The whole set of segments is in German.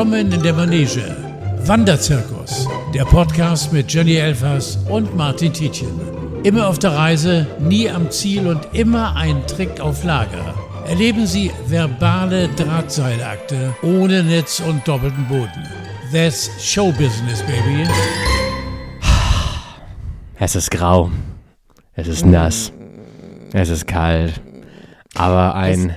Willkommen in der Manege. Wanderzirkus, der Podcast mit Jenny Elfers und Martin Tietjen. Immer auf der Reise, nie am Ziel und immer ein Trick auf Lager. Erleben Sie verbale Drahtseilakte ohne Netz und doppelten Boden. That's Showbusiness, baby. Es ist grau. Es ist nass. Es ist kalt. Aber ein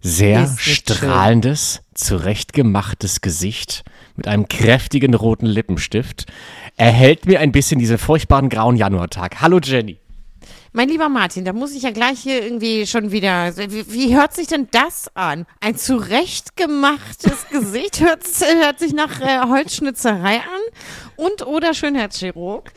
sehr nicht strahlendes, zurechtgemachtes Gesicht mit einem kräftigen roten Lippenstift erhält mir ein bisschen diesen furchtbaren grauen Januartag. Hallo Jenny. Mein lieber Martin, da muss ich ja gleich hier irgendwie schon wieder. Wie, wie hört sich denn das an? Ein zurechtgemachtes Gesicht hört, hört sich nach äh, Holzschnitzerei an und oder Schönheitschirurg.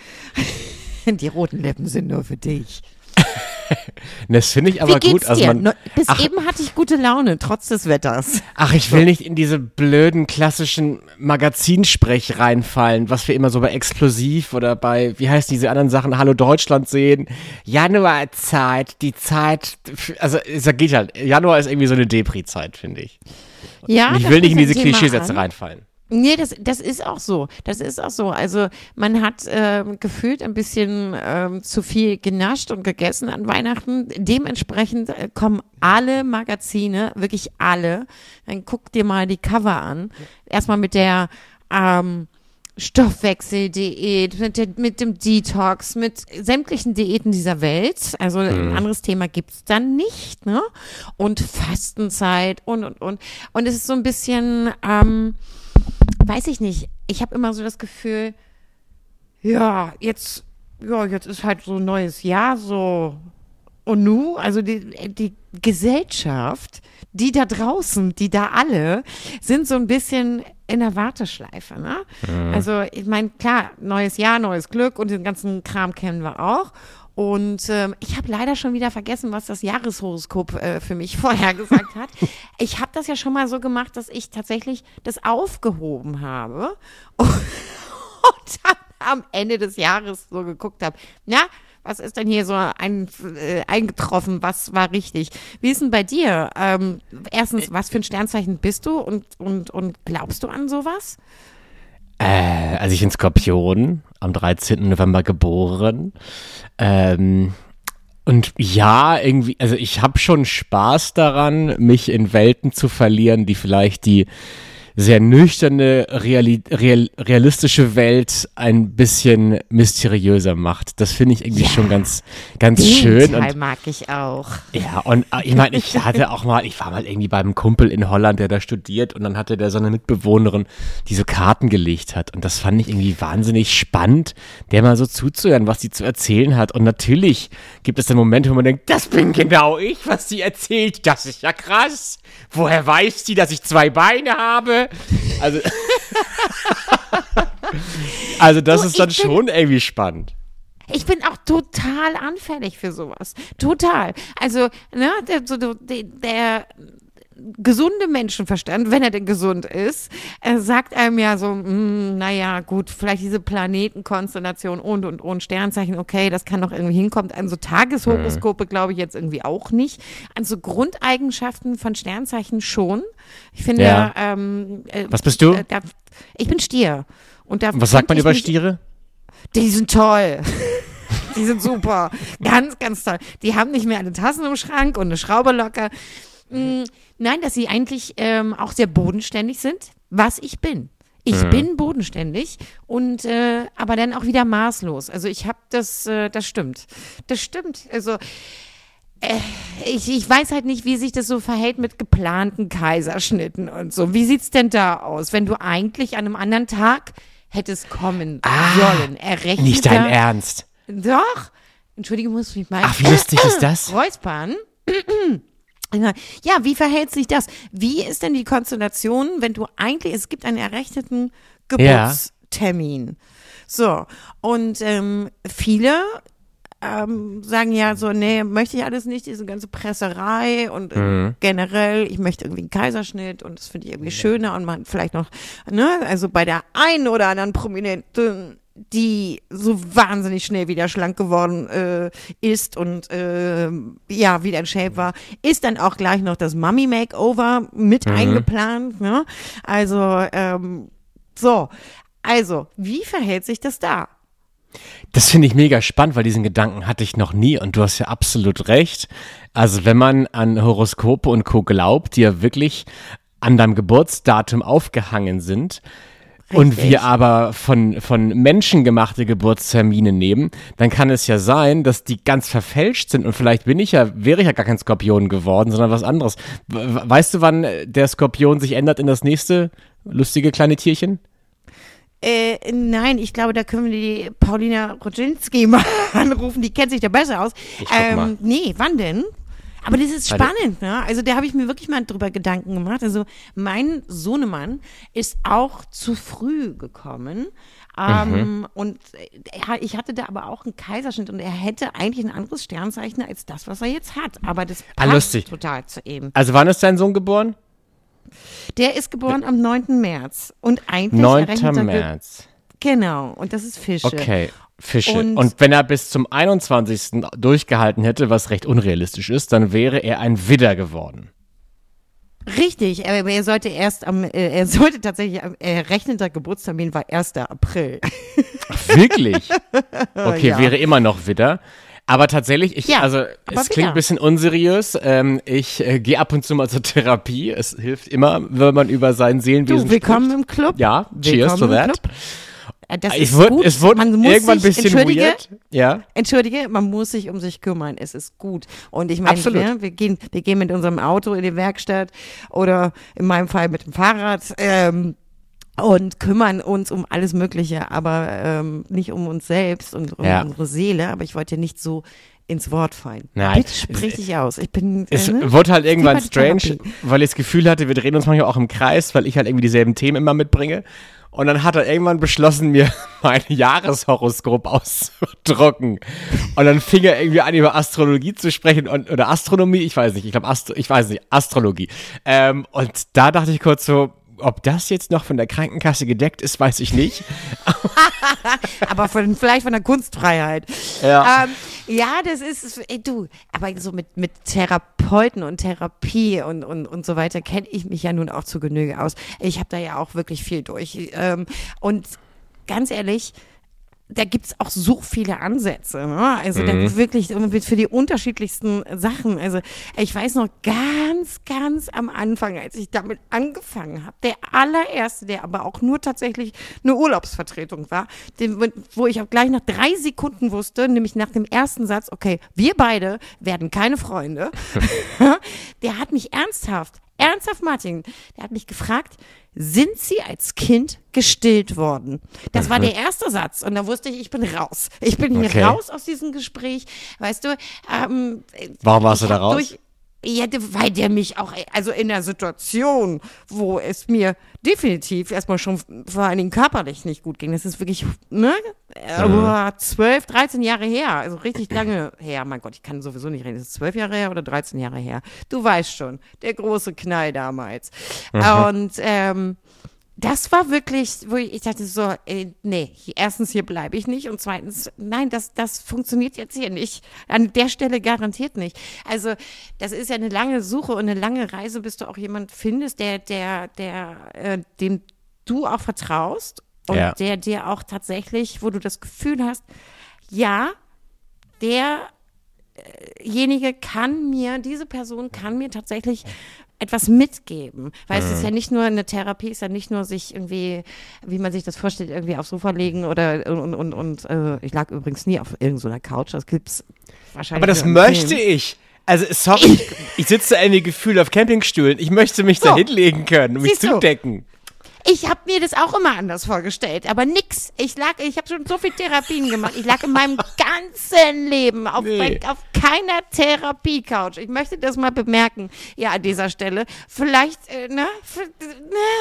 Die roten Lippen sind nur für dich. Das finde ich aber Wie geht's gut. Also man, Bis ach, eben hatte ich gute Laune, trotz des Wetters. ach, ich will nicht in diese blöden klassischen Magazinsprech reinfallen, was wir immer so bei Explosiv oder bei, wie heißt diese anderen Sachen, Hallo Deutschland sehen. Januarzeit, die Zeit, also es geht halt. Januar ist irgendwie so eine Depri-Zeit, finde ich. Ja, ich will nicht in diese Klischeesätze an. reinfallen. Nee, das, das ist auch so. Das ist auch so. Also man hat ähm, gefühlt ein bisschen ähm, zu viel genascht und gegessen an Weihnachten. Dementsprechend äh, kommen alle Magazine, wirklich alle. Dann guck dir mal die Cover an. Erstmal mit der ähm, Stoffwechseldiät, mit, der, mit dem Detox, mit sämtlichen Diäten dieser Welt. Also ein anderes Thema gibt's dann nicht, ne? Und Fastenzeit und und und. Und es ist so ein bisschen, ähm, weiß ich nicht. Ich habe immer so das Gefühl, ja, jetzt, ja, jetzt ist halt so ein neues Jahr, so und nu, also die, die Gesellschaft, die da draußen, die da alle, sind so ein bisschen in der Warteschleife, ne? Also, ich meine, klar, neues Jahr, neues Glück und den ganzen Kram kennen wir auch. Und ähm, ich habe leider schon wieder vergessen, was das Jahreshoroskop äh, für mich vorher gesagt hat. Ich habe das ja schon mal so gemacht, dass ich tatsächlich das aufgehoben habe und, und dann am Ende des Jahres so geguckt habe, na, was ist denn hier so ein, äh, eingetroffen, was war richtig? Wie ist denn bei dir? Ähm, erstens, was für ein Sternzeichen bist du und, und, und glaubst du an sowas? Äh, also ich bin Skorpion, am 13. November geboren. Ähm, und ja, irgendwie, also ich habe schon Spaß daran, mich in Welten zu verlieren, die vielleicht die sehr nüchterne, reali real realistische Welt ein bisschen mysteriöser macht. Das finde ich irgendwie Ja. schon ganz, ganz Den schön. Teil Und mag ich auch. ja, und äh, ich meine, ich hatte auch mal, ich war mal irgendwie beim Kumpel in Holland, der da studiert und dann hatte der so eine Mitbewohnerin, die so Karten gelegt hat und das fand ich irgendwie wahnsinnig spannend, der mal so zuzuhören, was sie zu erzählen hat und natürlich gibt es dann Momente, wo man denkt, das bin genau ich, was sie erzählt, das ist ja krass. Woher weiß die, dass ich zwei Beine habe? Also, also das Du, ist dann schon irgendwie spannend. Ich bin auch total anfällig für sowas. Total. Also, ne, der, der, der gesunde Menschenverstand, wenn er denn gesund ist, äh, sagt einem ja so, mh, naja, gut, vielleicht diese Planetenkonstellation und und und Sternzeichen, okay, das kann noch irgendwie hinkommen. An so Tageshoroskope glaube ich jetzt irgendwie auch nicht. An so Grundeigenschaften von Sternzeichen schon. Ich finde, Ja. ähm, äh, Was bist du? Äh, da, ich bin Stier. Und da Was sagt man über Stiere? die sind toll. Die sind super. Ganz, ganz toll. Die haben nicht mehr eine Tassen im Schrank und eine Schraube locker. Mm, nein, dass sie eigentlich ähm, auch sehr bodenständig sind, was ich bin. Ich bin bodenständig und äh, aber dann auch wieder maßlos. Also ich habe das, äh, das stimmt. Das stimmt. Also äh, ich, ich weiß halt nicht, wie sich das so verhält mit geplanten Kaiserschnitten und so. Wie sieht's denn da aus, wenn du eigentlich an einem anderen Tag hättest kommen sollen? Errechnet Ah, Nicht dein Ernst. doch. Entschuldige, muss ich mich mal. Ach, wie lustig ist das? Räuspern. Ja, wie verhält sich das? Wie ist denn die Konstellation, wenn du eigentlich, es gibt einen errechneten Geburtstermin. So, und ähm, viele ähm, sagen ja so, nee, möchte ich alles nicht, diese ganze Presserei und äh, Mhm. generell, ich möchte irgendwie einen Kaiserschnitt und das finde ich irgendwie schöner und man vielleicht noch, ne, also bei der einen oder anderen Prominenten die so wahnsinnig schnell wieder schlank geworden äh, ist und äh, ja, wieder in Shape war, ist dann auch gleich noch das Mummy Makeover mit eingeplant. Ne? Also, ähm, so. Also, wie verhält sich das da? Das finde ich mega spannend, weil diesen Gedanken hatte ich noch nie und du hast ja absolut recht. Also wenn man an Horoskope und Co. glaubt, die ja wirklich an deinem Geburtsdatum aufgehangen sind, und wir aber von, von menschengemachte Geburtstermine nehmen, dann kann es ja sein, dass die ganz verfälscht sind und vielleicht bin ich ja, wäre ich ja gar kein Skorpion geworden, sondern was anderes. We- Weißt du, wann der Skorpion sich ändert in das nächste lustige kleine Tierchen? Äh, nein, ich glaube, da können wir die Paulina Rodzinski mal anrufen, die kennt sich da besser aus. Ich guck mal. Ähm, nee, wann denn? Aber das ist spannend, ne? Also da habe ich mir wirklich mal drüber Gedanken gemacht. Also mein Sohnemann ist auch zu früh gekommen. Ähm, Mhm. Und er, ich hatte da aber auch einen Kaiserschnitt und er hätte eigentlich ein anderes Sternzeichen als das, was er jetzt hat. Aber das Ah, passt lustig. total zu ihm. Also wann ist dein Sohn geboren? Der ist geboren am 9. März. Und eigentlich 9. errechnet er Ge- März. Genau, und das ist Fische. Okay, Fische. Und- Und, wenn er bis zum 21. durchgehalten hätte, was recht unrealistisch ist, dann wäre er ein Widder geworden. Richtig, aber er sollte erst am, äh, er sollte tatsächlich, am errechneter Geburtstermin war 1. April. Wirklich? Okay, Ja. wäre immer noch Widder. Aber tatsächlich, ich, Ja, also es klingt ein bisschen unseriös. Ähm, ich äh, gehe ab und zu mal zur Therapie. Es hilft immer, wenn man über sein Seelenwesen Du, willkommen spricht. im Club. Ja, cheers to Willkommen im that. Club. Äh, Das Ich ist wurde, gut. es wurde man muss irgendwann ein sich, bisschen entschuldige, weird. Ja. Entschuldige, man muss sich um sich kümmern. Es ist gut. Und ich meine, Absolut. wir, gehen, wir gehen mit unserem Auto in die Werkstatt oder in meinem Fall mit dem Fahrrad. Ähm, und kümmern uns um alles Mögliche, aber ähm, nicht um uns selbst und um Ja. unsere Seele. Aber ich wollte nicht so ins Wort fallen. Nein. Bitte sprich dich aus. Ich bin. Es äh, ne? wurde halt irgendwann strange, Therapie. weil ich das Gefühl hatte, wir drehen uns manchmal auch im Kreis, weil ich halt irgendwie dieselben Themen immer mitbringe. Und dann hat er irgendwann beschlossen, mir mein Jahreshoroskop auszudrucken. Und dann fing er irgendwie an, über Astrologie zu sprechen und, oder Astronomie, ich weiß nicht, ich glaube, Astro, ich weiß nicht, Astrologie. Ähm, und da dachte ich kurz so, ob das jetzt noch von der Krankenkasse gedeckt ist, weiß ich nicht. aber von, vielleicht von der Kunstfreiheit. Ja. Ähm, ja, das ist, ey, du, aber so mit, mit Therapeuten und Therapie und, und, und so weiter kenne ich mich ja nun auch zu Genüge aus. Ich habe da ja auch wirklich viel durch. Ähm, und ganz ehrlich, da gibt's auch so viele Ansätze. Ne? Also da wirklich für die unterschiedlichsten Sachen. Also ich weiß noch ganz, ganz am Anfang, als ich damit angefangen habe, der allererste, der aber auch nur tatsächlich eine Urlaubsvertretung war, den, wo ich auch gleich nach drei Sekunden wusste, nämlich nach dem ersten Satz, okay, wir beide werden keine Freunde. der hat mich ernsthaft, ernsthaft Martin, der hat mich gefragt, sind Sie als Kind gestillt worden? Das war der erste Satz. Und da wusste ich, ich bin raus. Ich bin hier Okay. raus aus diesem Gespräch. Weißt du, ähm, Warum warst du da raus? Durch, ja, weil der mich auch, also in der Situation, wo es mir definitiv erstmal schon vor allen Dingen körperlich nicht gut ging, das ist wirklich, ne, äh, 12, 13 Jahre her, also richtig lange her. Mein Gott, ich kann sowieso nicht reden. Ist es 12 Jahre her oder 13 Jahre her? Du weißt schon, der große Knall damals. Und, ähm, das war wirklich, wo ich, ich dachte so, äh, nee, erstens hier bleibe ich nicht und zweitens, nein, das, das funktioniert jetzt hier nicht. An der Stelle garantiert nicht. Also das ist ja eine lange Suche und eine lange Reise, bis du auch jemand findest, der, der, der, äh, dem du auch vertraust und Ja. der dir auch tatsächlich, wo du das Gefühl hast, ja, derjenige kann mir, diese Person kann mir tatsächlich etwas mitgeben. Weil es ist ja nicht nur eine Therapie, ist ja nicht nur sich irgendwie, wie man sich das vorstellt, irgendwie aufs Sofa legen oder und, und, und äh, ich lag übrigens nie auf irgendeiner Couch, das gibt's wahrscheinlich. Aber das möchte Film. ich. Also, sorry, ich, sitze irgendwie gefühlt auf Campingstühlen. Ich möchte mich da So. hinlegen können und mich Siehst zudecken. Ich habe mir das auch immer anders vorgestellt, aber nix. Ich lag, ich habe schon so viel Therapien gemacht. Ich lag in meinem ganzen Leben auf, Nee. auf keiner Therapie-Couch. Ich möchte das mal bemerken. Ja, an dieser Stelle. Vielleicht, äh, ne,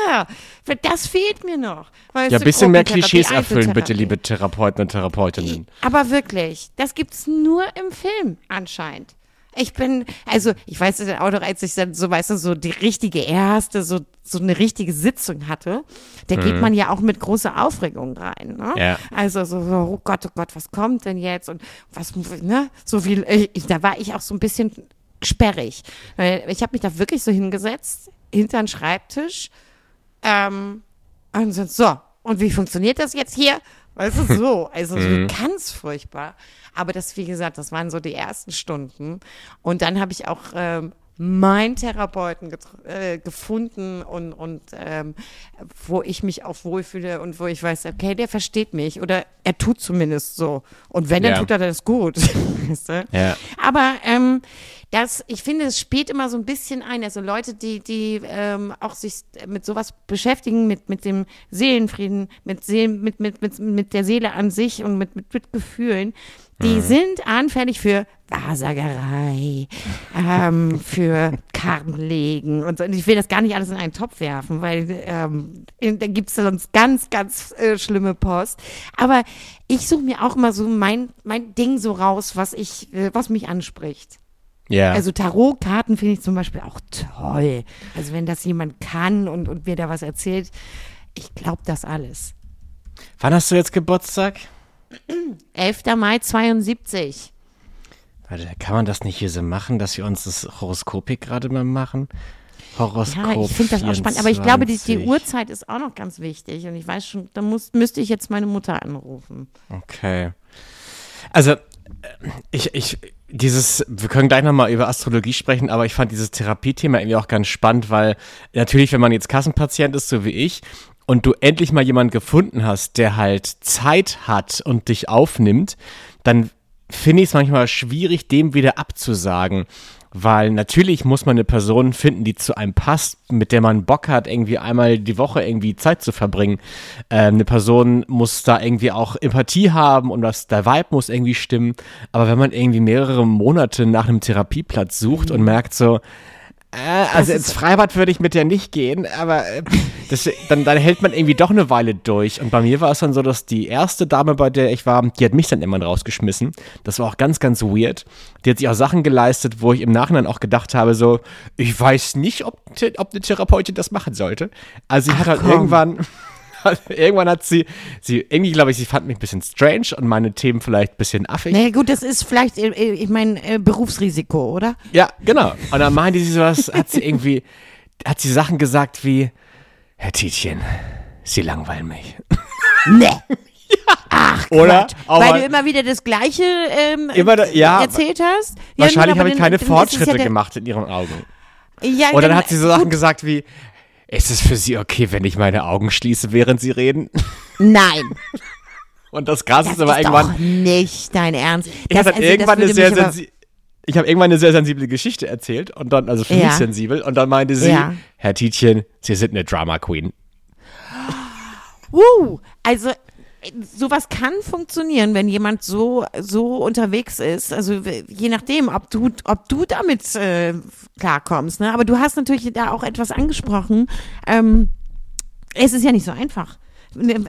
na, für das fehlt mir noch. Weißt Ja, ein bisschen mehr Klischees erfüllen, bitte, liebe Therapeuten und Therapeutinnen. Aber wirklich, das gibt's nur im Film anscheinend. Ich bin, also ich weiß es auch noch, als ich dann so, weißt du, so die richtige erste, so, so eine richtige Sitzung hatte, da geht man ja auch mit großer Aufregung rein. Ne? Ja. Also so, so, oh Gott, oh Gott, was kommt denn jetzt? Und was, ne? So viel, ich, da war ich auch so ein bisschen sperrig. Ich habe mich da wirklich so hingesetzt, hinter den Schreibtisch, ähm, und so, so, und wie funktioniert das jetzt hier? Weißt du, so, also so ganz furchtbar. Aber das, wie gesagt, das waren so die ersten Stunden. Und dann habe ich auch ähm, meinen Therapeuten äh, gefunden und, und ähm, wo ich mich auch wohlfühle und wo ich weiß, okay, der versteht mich oder er tut zumindest so. Und wenn, dann Ja. tut er das gut. weißt du? Ja. Aber ähm, das, ich finde, es spielt immer so ein bisschen ein. Also Leute, die, die ähm, auch sich mit sowas beschäftigen, mit, mit dem Seelenfrieden, mit, Seelen, mit, mit, mit, mit der Seele an sich und mit, mit, mit Gefühlen, die sind anfällig für Wahrsagerei, ähm, für Kartenlegen und so. Und ich will das gar nicht alles in einen Topf werfen, weil ähm, da gibt es sonst ganz, ganz äh, schlimme Post. Aber ich suche mir auch immer so mein, mein Ding so raus, was ich, äh, was mich anspricht. Ja. Also Tarotkarten finde ich zum Beispiel auch toll. Also wenn das jemand kann und, und mir da was erzählt, ich glaube das alles. Wann hast du jetzt Geburtstag? 11. Mai 72. Warte, kann man das nicht hier so machen, dass wir uns das Horoskop hier gerade mal machen? Horoskop. Ja, ich finde das auch spannend. Aber ich glaube, die, die 24. Uhrzeit ist auch noch ganz wichtig. Und ich weiß schon, da muss, müsste ich jetzt meine Mutter anrufen. Okay. Also, äh, ich, ich, dieses, wir können gleich nochmal über Astrologie sprechen, aber ich fand dieses Therapiethema irgendwie auch ganz spannend, weil natürlich, wenn man jetzt Kassenpatient ist, so wie ich, und du endlich mal jemanden gefunden hast, der halt Zeit hat und dich aufnimmt, dann finde ich es manchmal schwierig, dem wieder abzusagen. Weil natürlich muss man eine Person finden, die zu einem passt, mit der man Bock hat, irgendwie einmal die Woche irgendwie Zeit zu verbringen. Ähm, eine Person muss da irgendwie auch Empathie haben und das, der Vibe muss irgendwie stimmen. Aber wenn man irgendwie mehrere Monate nach einem Therapieplatz sucht und merkt so, also ins Freibad würde ich mit der nicht gehen, aber äh, das, dann, dann hält man irgendwie doch eine Weile durch. Und bei mir war es dann so, dass die erste Dame, bei der ich war, die hat mich dann irgendwann rausgeschmissen. Das war auch ganz, ganz weird. Die hat sich auch Sachen geleistet, wo ich im Nachhinein auch gedacht habe, so, ich weiß nicht, ob, ob eine Therapeutin das machen sollte. Also sie hat halt komm. irgendwann, irgendwann hat sie, sie, irgendwie glaube ich, sie fand mich ein bisschen strange und meine Themen vielleicht ein bisschen affig. Naja, gut, das ist vielleicht, äh, äh, ich meine, äh, Berufsrisiko, oder? Ja, genau. Und dann meinte sie sowas, hat sie irgendwie, hat sie Sachen gesagt wie, Herr Tietjen, Sie langweilen mich. Nee. Ach, Oder? Weil du immer wieder das Gleiche ähm, Immer da- ja, erzählt hast? Ja, Wahrscheinlich nun, habe ich keine Fortschritte ja gemacht in ihren Augen. Ja, Oder dann dann- hat sie so Sachen gut. gesagt wie, ist es für Sie okay, wenn ich meine Augen schließe, während Sie reden? Nein, Und das Krasse ist aber ist irgendwann, doch nicht dein Ernst. ich habe Das- dann also, irgendwann das sehr sensi ich habe irgendwann eine sehr sensible Geschichte erzählt und dann, also für Ja. mich sensibel, und dann meinte sie, Ja. Herr Tietjen, Sie sind eine Drama Queen. Uh, also sowas kann funktionieren, wenn jemand so so unterwegs ist. Also je nachdem, ob du ob du damit äh, klarkommst. Ne? Aber du hast natürlich da auch etwas angesprochen. Ähm, es ist ja nicht so einfach.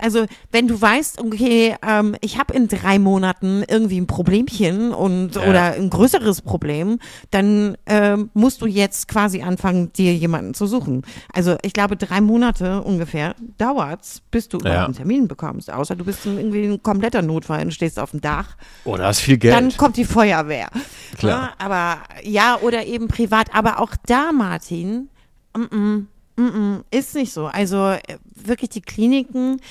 Also wenn du weißt, okay, ähm, ich habe in drei Monaten irgendwie ein Problemchen und Ja. oder ein größeres Problem, dann ähm, musst du jetzt quasi anfangen, dir jemanden zu suchen. Also ich glaube, drei Monate ungefähr dauert's, bis du überhaupt Ja. einen Termin bekommst. Außer du bist irgendwie ein kompletter Notfall und stehst auf dem Dach Oder hast viel Geld. dann kommt die Feuerwehr. Klar. Ja, aber ja, oder eben privat. Aber auch da, Martin, mm -mm, ist nicht so. Also äh, wirklich die Kliniken.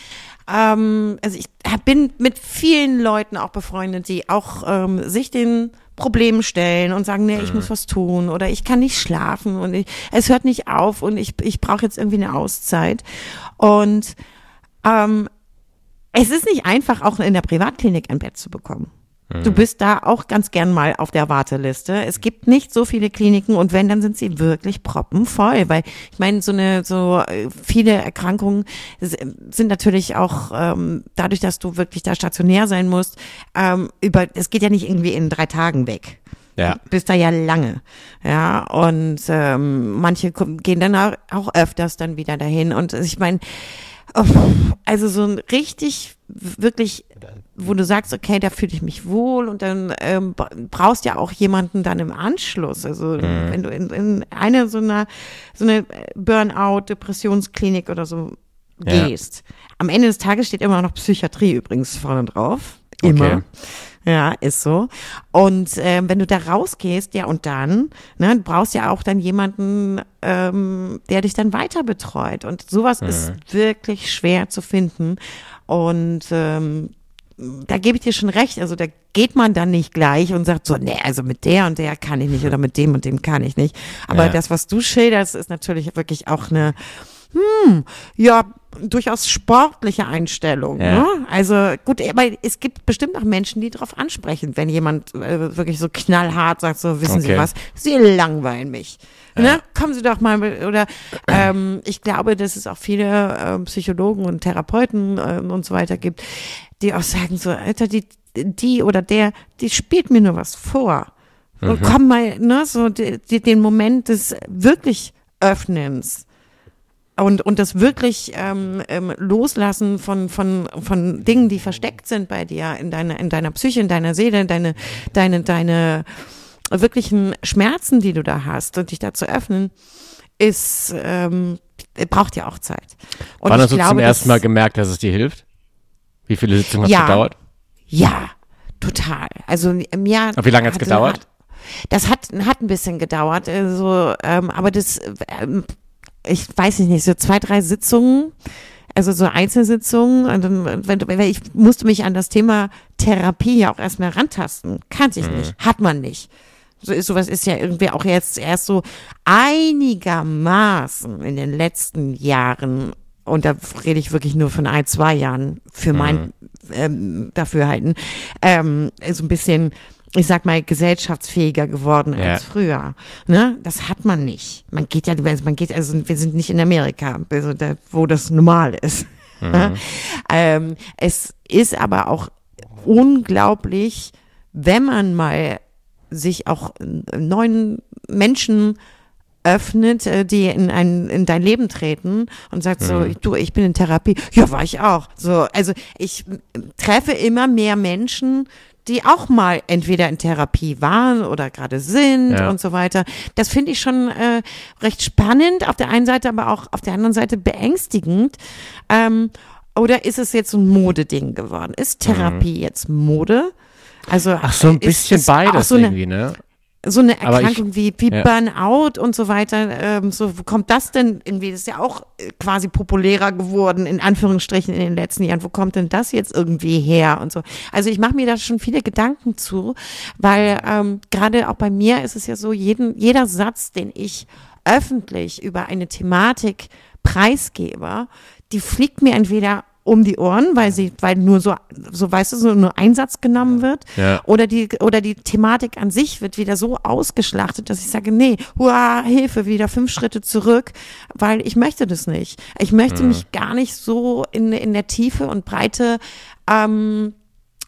Ähm, also ich bin mit vielen Leuten auch befreundet, die auch ähm, sich den Problemen stellen und sagen, nee, ich Mhm. muss was tun oder ich kann nicht schlafen und ich, es hört nicht auf und ich, ich brauche jetzt irgendwie eine Auszeit. Und ähm, es ist nicht einfach, auch in der Privatklinik ein Bett zu bekommen. Du bist da auch ganz gern mal auf der Warteliste. Es gibt nicht so viele Kliniken und wenn, dann sind sie wirklich proppenvoll, weil ich meine, so eine, so äh, viele Erkrankungen sind natürlich auch ähm, dadurch, dass du wirklich da stationär sein musst, ähm, über, es geht ja nicht irgendwie in drei Tagen weg. Ja. Du bist da ja lange. Ja, und ähm, manche gehen dann auch- auch öfters dann wieder dahin. Und ich meine, Oh, also so ein richtig, wirklich, wo du sagst, okay, da fühle ich mich wohl und dann ähm, brauchst ja auch jemanden dann im Anschluss. Also mhm. wenn du in, in eine so eine, so eine Burnout, Depressionsklinik oder so gehst. Ja. Am Ende des Tages steht immer noch Psychiatrie übrigens vorne drauf. Immer. Okay. Ja, ist so. Und äh, wenn du da rausgehst, ja, und dann, ne, du brauchst ja auch dann jemanden, ähm, der dich dann weiter betreut. Und sowas mhm. ist wirklich schwer zu finden. Und ähm, da gebe ich dir schon recht. Also da geht man dann nicht gleich und sagt so, nee, also mit der und der kann ich nicht oder mit dem und dem kann ich nicht. Aber ja. das, was du schilderst, ist natürlich wirklich auch eine, hm, ja, durchaus sportliche Einstellung. Ja. Ne? Also gut, aber es gibt bestimmt auch Menschen, die darauf ansprechen, wenn jemand äh, wirklich so knallhart sagt, so wissen okay. Sie was, Sie langweilen mich. Ja. Ne? Kommen Sie doch mal mit, oder ähm, ich glaube, dass es auch viele äh, Psychologen und Therapeuten äh, und so weiter gibt, die auch sagen so, Alter, die, die oder der, die spielt mir nur was vor. Mhm. komm mal, ne, so die, die, den Moment des wirklich Öffnens und, und das wirklich ähm, ähm, Loslassen von, von, von Dingen, die versteckt sind bei dir, in deiner, in deiner Psyche, in deiner Seele, deine, deine, deine wirklichen Schmerzen, die du da hast und dich da zu öffnen, ist, ähm, braucht ja auch Zeit. Und Wann hast du glaube, zum ersten Mal gemerkt, dass es dir hilft? Wie viele Sitzungen ja, hat gedauert? Ja, total. Also im Jahr. Und wie lange hat es gedauert? Das hat, hat ein bisschen gedauert, also, ähm, aber das ähm, ich weiß nicht, so zwei, drei Sitzungen, also so Einzelsitzungen. Und dann, wenn, wenn ich musste mich an das Thema Therapie ja auch erstmal rantasten. Kannte ich mhm. nicht, hat man nicht. So ist sowas ist ja irgendwie auch jetzt erst so einigermaßen in den letzten Jahren und da rede ich wirklich nur von ein, zwei Jahren für mein mhm. ähm, Dafürhalten, ähm, so ein bisschen ich sag mal, gesellschaftsfähiger geworden ja. als früher. Ne? Das hat man nicht. Man geht ja, man geht, also wir sind nicht in Amerika, also da, wo das normal ist. Mhm. ähm, es ist aber auch unglaublich, wenn man mal sich auch neuen Menschen öffnet, äh, die in ein in dein Leben treten und sagt so, mhm. du, ich bin in Therapie. Ja, war ich auch. So, also ich treffe immer mehr Menschen, die auch mal entweder in Therapie waren oder gerade sind ja. und so weiter. Das finde ich schon äh, recht spannend, auf der einen Seite, aber auch auf der anderen Seite beängstigend. Ähm, oder ist es jetzt ein Modeding geworden? Ist Therapie mhm. jetzt Mode? Also Ach so ein bisschen ist, beides so eine, irgendwie, ne? So eine Erkrankung ich, wie, wie ja. Burnout und so weiter, ähm, so, wo kommt das denn irgendwie? Das ist ja auch äh, quasi populärer geworden, in Anführungsstrichen, in den letzten Jahren. Wo kommt denn das jetzt irgendwie her und so? Also ich mache mir da schon viele Gedanken zu, weil ähm, gerade auch bei mir ist es ja so, jeden, jeder Satz, den ich öffentlich über eine Thematik preisgebe, die fliegt mir entweder um die Ohren, weil sie, weil nur so, so weißt du, so nur ein Satz genommen wird. Ja. Oder die, oder die Thematik an sich wird wieder so ausgeschlachtet, dass ich sage, nee, hua, Hilfe, wieder fünf Schritte zurück, weil ich möchte das nicht. Ich möchte mhm. mich gar nicht so in, in der Tiefe und Breite ähm,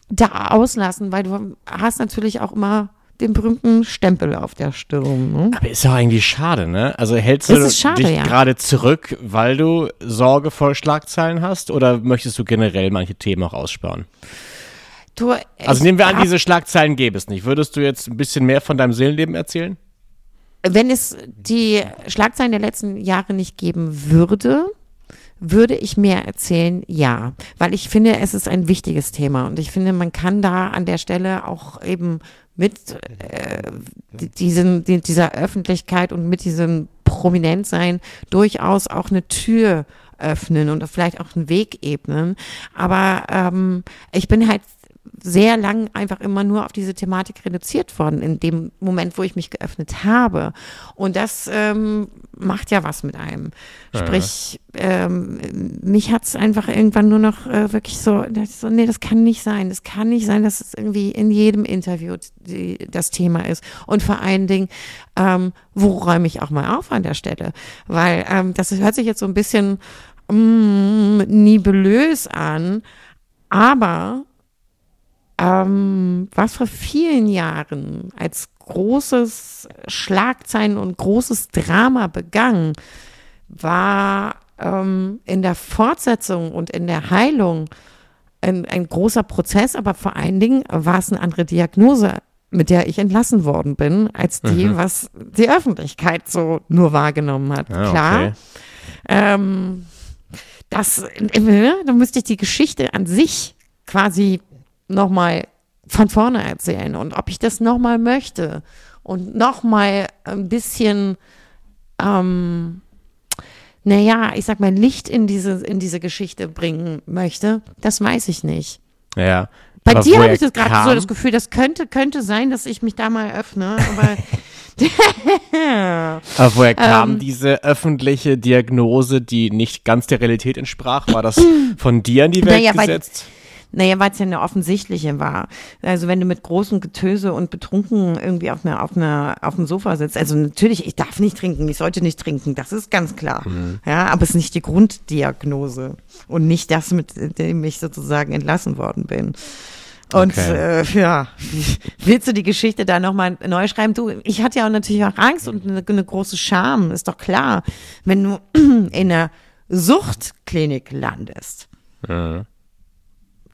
da auslassen, weil du hast natürlich auch immer den berühmten Stempel auf der Stirn. Ne? Aber ist doch eigentlich schade, ne? Also hältst du schade, dich ja. gerade zurück, weil du Sorge vor Schlagzeilen hast oder möchtest du generell manche Themen auch aussparen? Du, also nehmen wir an, diese Schlagzeilen gäbe es nicht. Würdest du jetzt ein bisschen mehr von deinem Seelenleben erzählen? Wenn es die Schlagzeilen der letzten Jahre nicht geben würde, würde ich mehr erzählen? Ja, weil ich finde, es ist ein wichtiges Thema und ich finde, man kann da an der Stelle auch eben mit äh, diesen, dieser Öffentlichkeit und mit diesem Prominentsein durchaus auch eine Tür öffnen und vielleicht auch einen Weg ebnen. Aber ähm, ich bin halt sehr lang einfach immer nur auf diese Thematik reduziert worden, in dem Moment, wo ich mich geöffnet habe. Und das ähm, macht ja was mit einem. Sprich, ähm, mich hat es einfach irgendwann nur noch äh, wirklich so, so, nee, das kann nicht sein. Das kann nicht sein, dass es irgendwie in jedem Interview die, das Thema ist. Und vor allen Dingen, ähm, wo räume ich auch mal auf an der Stelle? Weil ähm, das hört sich jetzt so ein bisschen mm, nibelös an, aber ähm, was vor vielen Jahren als großes Schlagzeilen und großes Drama begann, war ähm, in der Fortsetzung und in der Heilung ein, ein großer Prozess, aber vor allen Dingen war es eine andere Diagnose, mit der ich entlassen worden bin, als die, Mhm. was die Öffentlichkeit so nur wahrgenommen hat. Ah, Klar. okay. Ähm, das, äh, da müsste ich die Geschichte an sich quasi nochmal von vorne erzählen und ob ich das nochmal möchte und nochmal ein bisschen, ähm, naja, ich sag mal, Licht in diese, in diese Geschichte bringen möchte, das weiß ich nicht. Ja. Bei dir habe ich das gerade so das Gefühl, das könnte, könnte sein, dass ich mich da mal öffne, aber Aber woher kam Ähm. diese öffentliche Diagnose, die nicht ganz der Realität entsprach? War das von dir in die Welt weil- gesetzt? Naja, weil es ja eine offensichtliche war. Also wenn du mit großem Getöse und betrunken irgendwie auf einer, auf einer, auf dem Sofa sitzt, also natürlich, ich darf nicht trinken, ich sollte nicht trinken, das ist ganz klar. Ja, aber es ist nicht die Grunddiagnose und nicht das, mit dem ich sozusagen entlassen worden bin. Und Okay. äh, ja, willst du die Geschichte da nochmal neu schreiben? Du, ich hatte ja auch natürlich auch Angst und eine, eine große Scham, ist doch klar. Wenn du in einer Suchtklinik landest, Ja.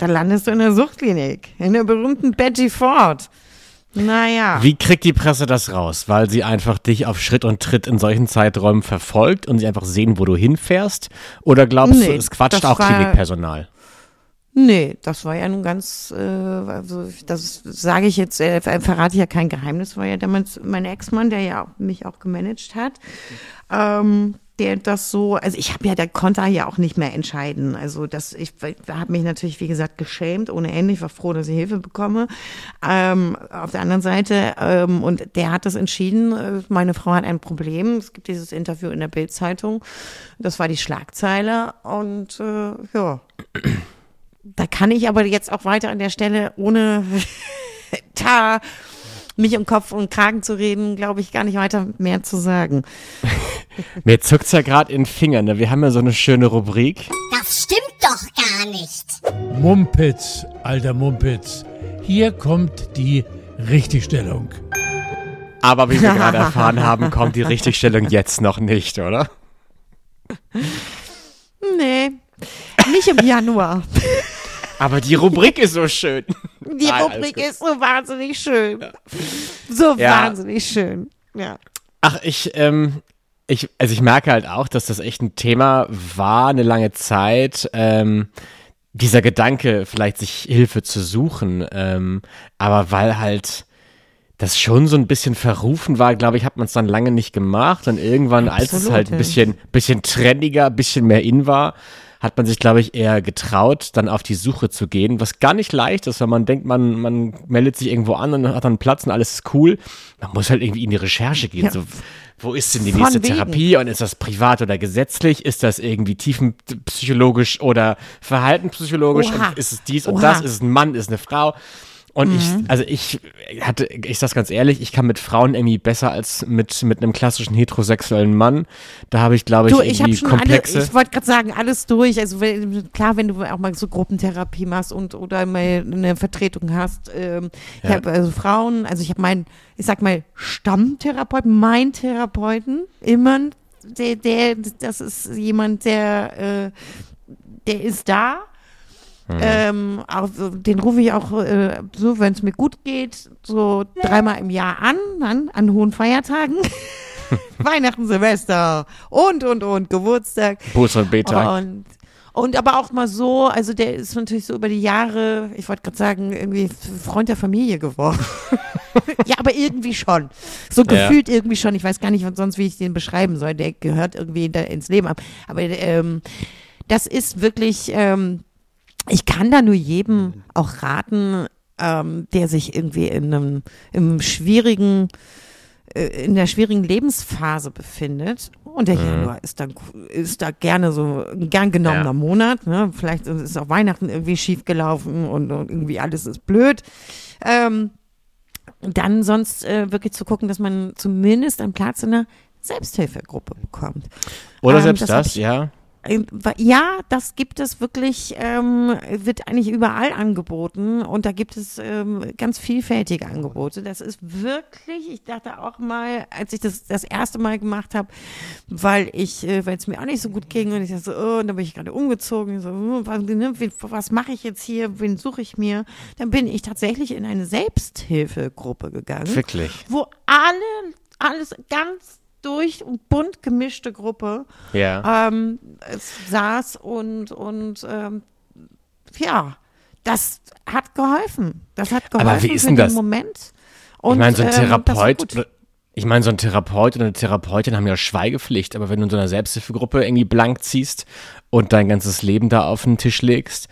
Da landest du in der Suchtklinik, in der berühmten Betty Ford. Naja. Wie kriegt die Presse das raus? Weil sie einfach dich auf Schritt und Tritt in solchen Zeiträumen verfolgt und sie einfach sehen, wo du hinfährst? Oder glaubst du, Nee, es quatscht auch war- Klinikpersonal? Nee, das war ja nun ganz, äh, also das sage ich jetzt, äh, ver- verrate ich ja kein Geheimnis, war ja damals mein Ex-Mann, der ja mich auch gemanagt hat, ähm, der das so, also ich habe ja, der konnte ja auch nicht mehr entscheiden. Also das, ich habe mich natürlich, wie gesagt, geschämt ohne Ende. Ich war froh, dass ich Hilfe bekomme. Ähm, auf der anderen Seite, ähm, und der hat das entschieden, äh, meine Frau hat ein Problem. Es gibt dieses Interview in der Bild-Zeitung. Das war die Schlagzeile und äh, ja. Da kann ich aber jetzt auch weiter an der Stelle, ohne da mich um Kopf und Kragen zu reden, glaube ich, gar nicht weiter mehr zu sagen. Mir zuckt's ja gerade in den Fingern. Ne? Wir haben ja so eine schöne Rubrik. Das stimmt doch gar nicht. Mumpitz, alter Mumpitz. Hier kommt die Richtigstellung. Aber wie wir gerade erfahren haben, kommt die Richtigstellung jetzt noch nicht, oder? Nee, nicht im Januar. Aber die Rubrik ist so schön. Die Nein, Rubrik ist so wahnsinnig schön. So Ja. wahnsinnig schön. Ja. Ach, ich, ähm, ich, also ich merke halt auch, dass das echt ein Thema war, eine lange Zeit. Ähm, dieser Gedanke, vielleicht sich Hilfe zu suchen. Ähm, aber weil halt das schon so ein bisschen verrufen war, glaube ich, hat man es dann lange nicht gemacht. Und irgendwann, als es Absolut, halt ein ja. bisschen, bisschen trendiger, ein bisschen mehr in war, hat man sich, glaube ich, eher getraut, dann auf die Suche zu gehen, was gar nicht leicht ist, weil man denkt, man, man meldet sich irgendwo an und hat dann Platz und alles ist cool. Man muss halt irgendwie in die Recherche gehen. Ja. So, wo ist denn die Von nächste wegen. Therapie und ist das privat oder gesetzlich? Ist das irgendwie tiefenpsychologisch oder verhaltenspsychologisch? Oha. Und ist es dies und Oha. das? Ist es ein Mann? Ist es eine Frau? Und Mhm. ich, also ich hatte, ich sag's ganz ehrlich, ich kann mit Frauen irgendwie besser als mit, mit einem klassischen heterosexuellen Mann. Da habe ich, glaube ich, Du, ich irgendwie schon komplexe. alle, ich wollte gerade sagen, alles durch. Also wenn, klar, wenn du auch mal so Gruppentherapie machst und oder mal eine Vertretung hast. Ähm, Ich Ja. habe also Frauen, also ich habe meinen, ich sag mal, Stammtherapeuten, mein Therapeuten, immer, der, der, das ist jemand, der, äh, der ist da. Ähm, auch, so- den rufe ich auch äh, so, wenn es mir gut geht, so dreimal im Jahr an, an, an hohen Feiertagen. Weihnachten, Silvester und, und, und, Geburtstag. Bus und Beta. Und, und aber auch mal so, also der ist natürlich so über die Jahre, ich wollte gerade sagen, irgendwie Freund der Familie geworden. ja, aber irgendwie schon. So Ja. gefühlt irgendwie schon. Ich weiß gar nicht sonst, wie ich den beschreiben soll. Der gehört irgendwie ins Leben ab. Aber ähm, das ist wirklich, ähm, ich kann da nur jedem auch raten, ähm, der sich irgendwie in einem, im schwierigen, äh, in der schwierigen Lebensphase befindet. Und der Januar ist da, ist da gerne so ein gern genommener Ja. Monat. Ne? Vielleicht ist auch Weihnachten irgendwie schief gelaufen und, und irgendwie alles ist blöd. Ähm, dann sonst äh, wirklich zu gucken, dass man zumindest einen Platz in einer Selbsthilfegruppe bekommt. Oder ähm, selbst das das, ja. Äh, ja, das gibt es wirklich, ähm, wird eigentlich überall angeboten und da gibt es ähm, ganz vielfältige Angebote. Das ist wirklich, ich dachte auch mal, als ich das das erste Mal gemacht habe, weil ich, äh, weil es mir auch nicht so gut ging und ich dachte so, oh, und dann bin ich gerade umgezogen, so, hm, was, ne, was mache ich jetzt hier, wen suche ich mir? Dann bin ich tatsächlich in eine Selbsthilfegruppe gegangen Wirklich. wo alle, alles ganz durch und bunt gemischte Gruppe Ja. ähm, saß und, und ähm, ja, das hat geholfen. Das hat geholfen Aber wie ist denn den das? Moment. Und, ich meine, so ein ähm, Therapeut, oder- ich meine, so ein Therapeut oder eine Therapeutin haben ja Schweigepflicht, aber wenn du in so einer Selbsthilfegruppe irgendwie blank ziehst und dein ganzes Leben da auf den Tisch legst,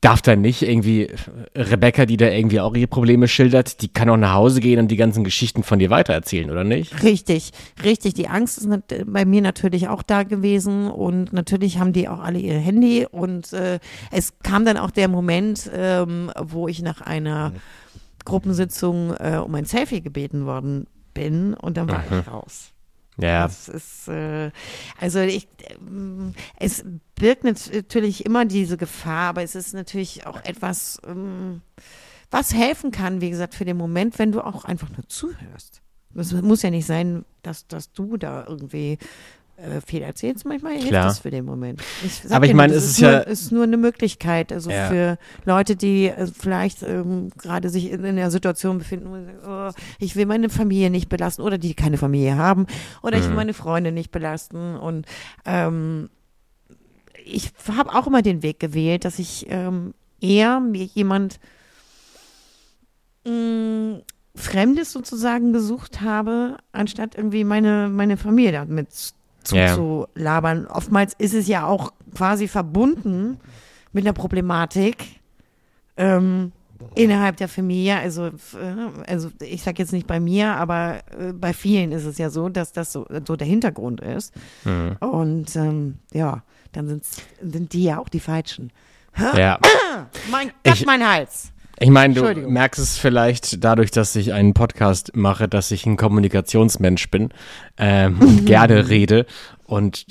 darf dann nicht irgendwie Rebecca, die da irgendwie auch ihre Probleme schildert, die kann auch nach Hause gehen und die ganzen Geschichten von dir weitererzählen, oder nicht? Richtig, richtig. Die Angst ist nat- bei mir natürlich auch da gewesen und natürlich haben die auch alle ihr Handy und äh, es kam dann auch der Moment, ähm, wo ich nach einer Gruppensitzung äh, um ein Selfie gebeten worden bin und dann war ich raus. Ja. Das ist, äh, also ich, ähm, es birgt nat- natürlich immer diese Gefahr, aber es ist natürlich auch etwas, ähm, was helfen kann, wie gesagt, für den Moment, wenn du auch einfach nur zuhörst. Es muss ja nicht sein, dass, dass du da irgendwie äh, viel erzählst. Manchmal hilft Klar. es für den Moment. Ich Aber ich meine, nur, es das ist nur, ja- ist nur eine Möglichkeit. Also Ja. für Leute, die äh, vielleicht ähm, gerade sich in, in der Situation befinden, wo sie sagen, oh, ich will meine Familie nicht belasten oder die keine Familie haben oder Mhm. ich will meine Freunde nicht belasten und ähm, ich habe auch immer den Weg gewählt, dass ich ähm, eher mir jemand mh, Fremdes sozusagen gesucht habe, anstatt irgendwie meine, meine Familie damit zu, Ja. zu labern. Oftmals ist es ja auch quasi verbunden mit einer Problematik ähm, innerhalb der Familie. Also, äh, also ich sage jetzt nicht bei mir, aber äh, bei vielen ist es ja so, dass das so, so der Hintergrund ist. Mhm. Und ähm, ja, dann sind die ja auch die Falschen. Ja. Mein Gott, Ich- mein Hals. Ich meine, du merkst es vielleicht dadurch, dass ich einen Podcast mache, dass ich ein Kommunikationsmensch bin ähm, und gerne rede. Und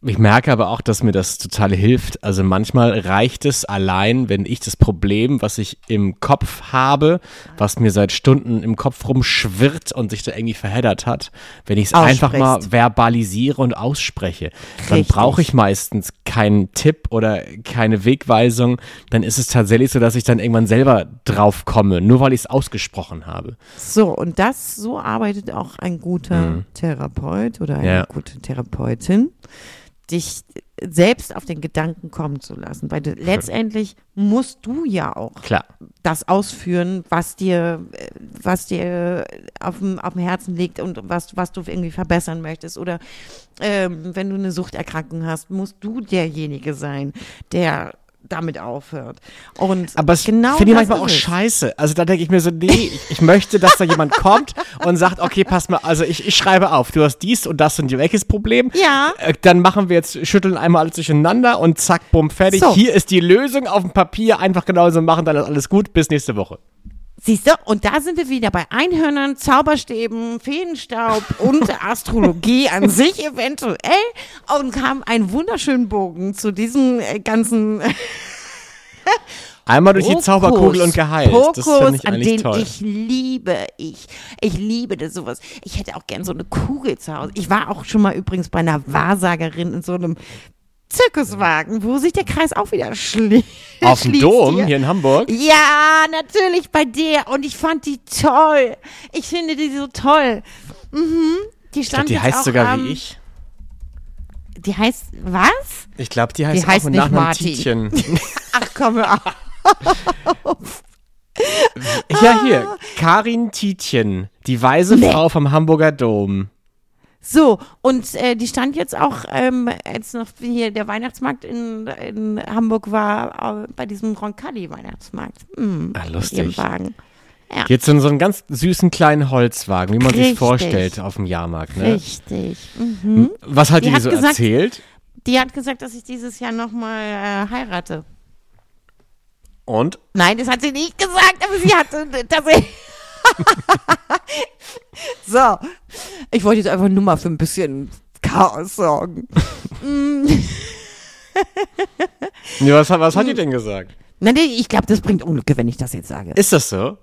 ich merke aber auch, dass mir das total hilft. Also manchmal reicht es allein, wenn ich das Problem, was ich im Kopf habe, was mir seit Stunden im Kopf rumschwirrt und sich da irgendwie verheddert hat, wenn ich es einfach mal verbalisiere und ausspreche, dann brauche ich meistens keinen Tipp oder keine Wegweisung. Dann ist es tatsächlich so, dass ich dann irgendwann selber drauf komme, nur weil ich es ausgesprochen habe. So, und das, so arbeitet auch ein guter Therapeut oder eine Mhm. Ja. gute Therapeutin, dich selbst auf den Gedanken kommen zu lassen. Weil du, letztendlich musst du ja auch Klar. das ausführen, was dir, was dir auf dem, auf dem Herzen liegt und was, was du irgendwie verbessern möchtest. Oder ähm, wenn du eine Suchterkrankung hast, musst du derjenige sein, der damit aufhört. Und Aber es genau finde ich manchmal auch es. scheiße. Also da denke ich mir so, nee, ich, ich möchte, dass da jemand kommt und sagt, okay, pass mal, also ich, ich schreibe auf, du hast dies und das und welches Problem. Ja. Äh, Dann machen wir jetzt, schütteln einmal alles durcheinander und zack, bumm, fertig. So. Hier ist die Lösung auf dem Papier, einfach genauso machen, dann ist alles gut, bis nächste Woche. Siehst du, und da sind wir wieder bei Einhörnern, Zauberstäben, Feenstaub und Astrologie an sich eventuell und haben einen wunderschönen Bogen zu diesem äh, ganzen Einmal durch die Hokus Zauberkugel und geheilt. das Pokus, finde ich an den toll. ich liebe ich. Ich liebe das sowas. Ich hätte auch gern so eine Kugel zu Hause. Ich war auch schon mal übrigens bei einer Wahrsagerin in so einem Zirkuswagen, wo sich der Kreis auch wieder schli Auf dem schließt Dom hier. hier in Hamburg. Ja, natürlich bei der. Und ich fand die toll. Ich finde die so toll. Mhm. Die Ich glaube, stand die heißt auch, sogar ähm, wie ich. Die heißt, was? Ich glaube, die heißt, heißt auch nicht Nachnamen Martin. Ach komm, hör auf. ja, hier. Karin Tietjen. Die weise Nee. Frau vom Hamburger Dom. So, und äh, die stand jetzt auch, ähm, als noch hier der Weihnachtsmarkt in, in Hamburg war, äh, bei diesem Roncalli-Weihnachtsmarkt. Mhm, Ah, lustig. ihrem Wagen. Ja, Jetzt in so einen ganz süßen kleinen Holzwagen, wie man sich vorstellt auf dem Jahrmarkt. Ne? richtig. Mhm. Was hat Die die, so gesagt- erzählt? Die hat gesagt, dass ich dieses Jahr nochmal äh, heirate. Und? Nein, das hat sie nicht gesagt, aber sie hat tatsächlich. so, ich wollte jetzt einfach nur mal für ein bisschen Chaos sorgen. Nee, was, hat- was hat die denn gesagt? Nein, ich glaube, das bringt Unglücke, wenn ich das jetzt sage. Ist das so?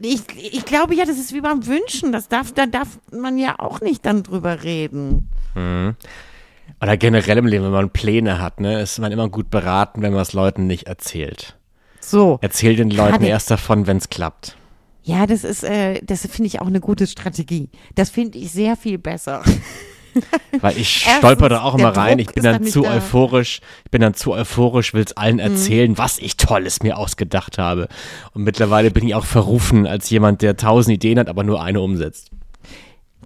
Ich, ich glaube ja, das ist wie beim Wünschen. Das darf, da darf man ja auch nicht dann drüber reden. Oder generell im Leben, wenn man Pläne hat, ne, ist man immer gut beraten, wenn man es Leuten nicht erzählt. So. Erzähl den Leuten erst davon, wenn es klappt. Ja, das ist, äh, das finde ich auch eine gute Strategie. Das finde ich sehr viel besser. Weil ich stolper da auch immer rein. Ich bin dann zu da. Mhm. euphorisch. Ich bin dann zu euphorisch, will es allen erzählen, was ich Tolles mir ausgedacht habe. Und mittlerweile bin ich auch verrufen als jemand, der tausend Ideen hat, aber nur eine umsetzt.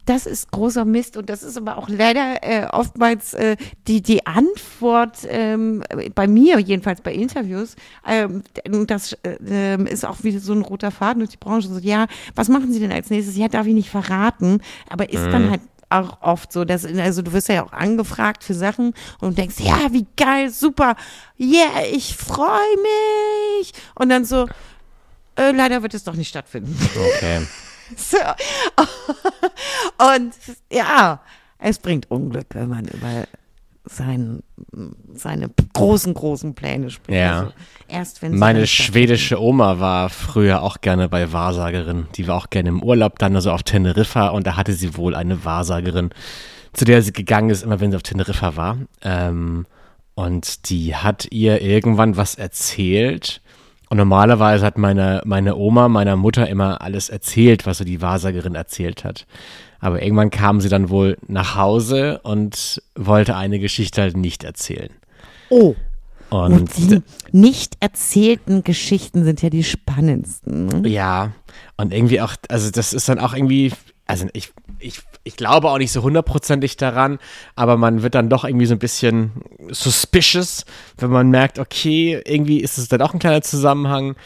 Das ist großer Mist und das ist aber auch leider äh, oftmals äh, die, die Antwort ähm, bei mir, jedenfalls bei Interviews. Ähm, das äh, ist auch wieder so ein roter Faden durch die Branche. So, ja, was machen Sie denn als nächstes? Ja, darf ich nicht verraten, aber ist dann halt auch oft so, dass, also du wirst ja auch angefragt für Sachen und denkst, ja, wie geil, super, yeah, ich freue mich. Und dann so, äh, leider wird es doch nicht stattfinden. Okay. So. Und ja, es bringt Unglück, wenn man über sein, seine großen, großen Pläne spricht. Ja. Also erst wenn Meine schwedische Oma war früher auch gerne bei Wahrsagerin. Die war auch gerne im Urlaub, dann also auf Teneriffa und da hatte sie wohl eine Wahrsagerin, zu der sie gegangen ist, immer wenn sie auf Teneriffa war. Ähm, und die hat ihr irgendwann was erzählt. Und normalerweise hat meine, meine Oma meiner Mutter immer alles erzählt, was so die Wahrsagerin erzählt hat. Aber irgendwann kam sie dann wohl nach Hause und wollte eine Geschichte halt nicht erzählen. Oh, Und, und die nicht erzählten Geschichten sind ja die spannendsten. ne? Ja, und irgendwie auch, also das ist dann auch irgendwie, also ich, ich, ich glaube auch nicht so hundertprozentig daran, aber man wird dann doch irgendwie so ein bisschen suspicious, wenn man merkt, okay, irgendwie ist es dann auch ein kleiner Zusammenhang.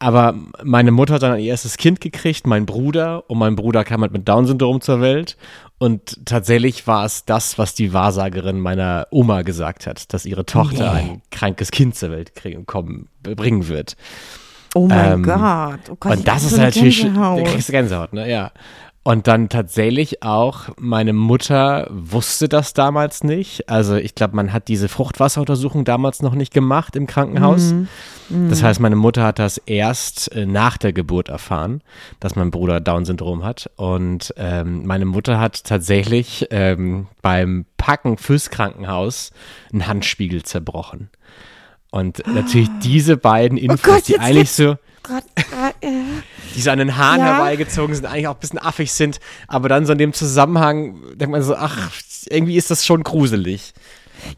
Aber meine Mutter hat dann ihr erstes Kind gekriegt, mein Bruder, und mein Bruder kam halt mit Down-Syndrom zur Welt. Und tatsächlich war es das, was die Wahrsagerin meiner Oma gesagt hat, dass ihre Tochter Nee. ein krankes Kind zur Welt kriegen, kommen, bringen wird. Oh mein Ähm, Gott. Oh Gott, und das ist so natürlich, da kriegst du Gänsehaut, ne? Ja. Und dann tatsächlich auch, meine Mutter wusste das damals nicht. Also ich glaube, man hat diese Fruchtwasseruntersuchung damals noch nicht gemacht im Krankenhaus. Mhm. Das heißt, meine Mutter hat das erst äh, nach der Geburt erfahren, dass mein Bruder Down-Syndrom hat. Und ähm, meine Mutter hat tatsächlich ähm, beim Packen fürs Krankenhaus einen Handspiegel zerbrochen. Und natürlich diese beiden Infos, Oh Gott, die eigentlich so Gott, äh, die so an den Haaren Ja. herbeigezogen sind, eigentlich auch ein bisschen affig sind, aber dann so in dem Zusammenhang denkt man so, ach, irgendwie ist das schon gruselig.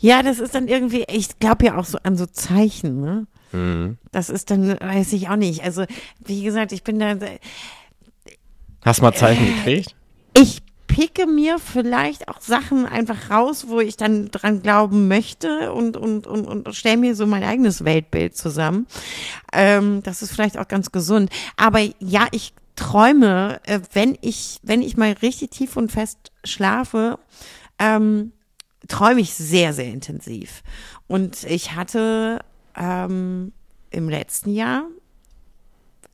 Ja, das ist dann irgendwie, ich glaube ja auch so an so Zeichen, ne? Mhm. Das ist dann, weiß ich auch nicht. Also, wie gesagt, ich bin da, Hast du mal Zeichen Äh. gekriegt? ich picke mir vielleicht auch Sachen einfach raus, wo ich dann dran glauben möchte und, und, und, und stelle mir so mein eigenes Weltbild zusammen. Ähm, das ist vielleicht auch ganz gesund. Aber ja, ich träume, äh, wenn ich, wenn ich mal richtig tief und fest schlafe, ähm, träume ich sehr, sehr intensiv. Und ich hatte ähm, im letzten Jahr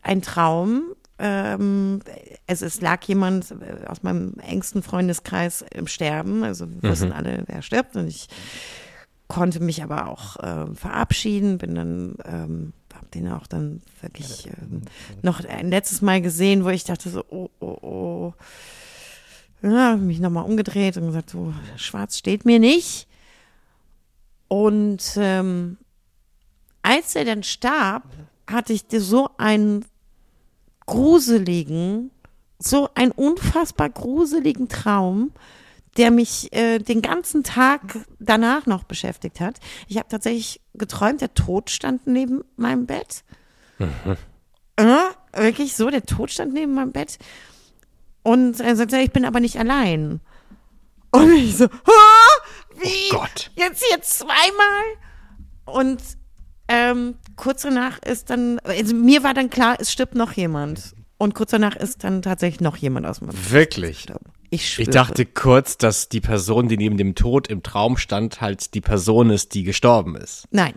einen Traum. Ähm, es, es lag jemand äh, aus meinem engsten Freundeskreis im Sterben. Also wir wussten alle, wer stirbt. Und ich konnte mich aber auch ähm, verabschieden, bin dann, ähm, hab den auch dann wirklich ähm, noch ein letztes Mal gesehen, wo ich dachte so, oh, oh, oh. Ja, mich nochmal umgedreht und gesagt, so, schwarz steht mir nicht. Und ähm, als er dann starb, hatte ich so einen gruseligen, so einen unfassbar gruseligen Traum, der mich äh, den ganzen Tag danach noch beschäftigt hat. Ich habe tatsächlich geträumt, der Tod stand neben meinem Bett. Äh, wirklich so, der Tod stand neben meinem Bett. Und er sagte, ich bin aber nicht allein. Und ich so, "Ah, wie? Gott. Jetzt hier zweimal? Und ähm, kurz danach ist dann, also mir war dann klar, es stirbt noch jemand. Und kurz danach ist dann tatsächlich noch jemand aus meinem Wirklich? gestorben. Ich schwöre. Ich dachte kurz, dass die Person, die neben dem Tod im Traum stand, halt die Person ist, die gestorben ist. Nein.